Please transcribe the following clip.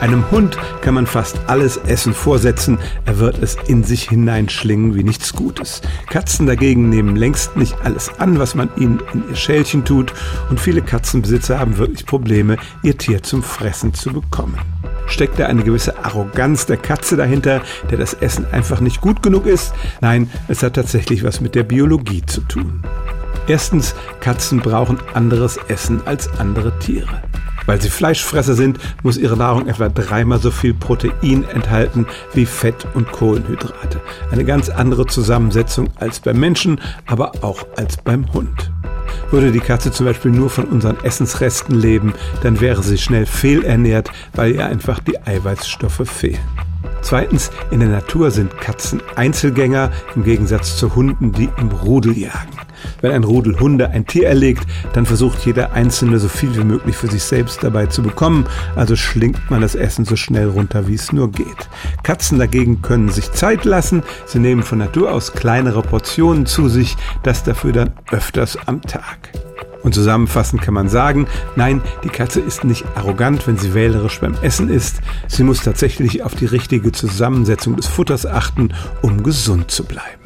Einem Hund kann man fast alles Essen vorsetzen, er wird es in sich hineinschlingen wie nichts Gutes. Katzen dagegen nehmen längst nicht alles an, was man ihnen in ihr Schälchen tut, und viele Katzenbesitzer haben wirklich Probleme, ihr Tier zum Fressen zu bekommen. Steckt da eine gewisse Arroganz der Katze dahinter, der das Essen einfach nicht gut genug ist? Nein, es hat tatsächlich was mit der Biologie zu tun. Erstens, Katzen brauchen anderes Essen als andere Tiere. Weil sie Fleischfresser sind, muss ihre Nahrung etwa dreimal so viel Protein enthalten wie Fett und Kohlenhydrate. Eine ganz andere Zusammensetzung als beim Menschen, aber auch als beim Hund. Würde die Katze zum Beispiel nur von unseren Essensresten leben, dann wäre sie schnell fehlernährt, weil ihr einfach die Eiweißstoffe fehlen. Zweitens, in der Natur sind Katzen Einzelgänger im Gegensatz zu Hunden, die im Rudel jagen. Wenn ein Rudel Hunde ein Tier erlegt, dann versucht jeder Einzelne so viel wie möglich für sich selbst dabei zu bekommen, also schlingt man das Essen so schnell runter, wie es nur geht. Katzen dagegen können sich Zeit lassen, sie nehmen von Natur aus kleinere Portionen zu sich, das dafür dann öfters am Tag. Und zusammenfassend kann man sagen, nein, die Katze ist nicht arrogant, wenn sie wählerisch beim Essen ist. Sie muss tatsächlich auf die richtige Zusammensetzung des Futters achten, um gesund zu bleiben.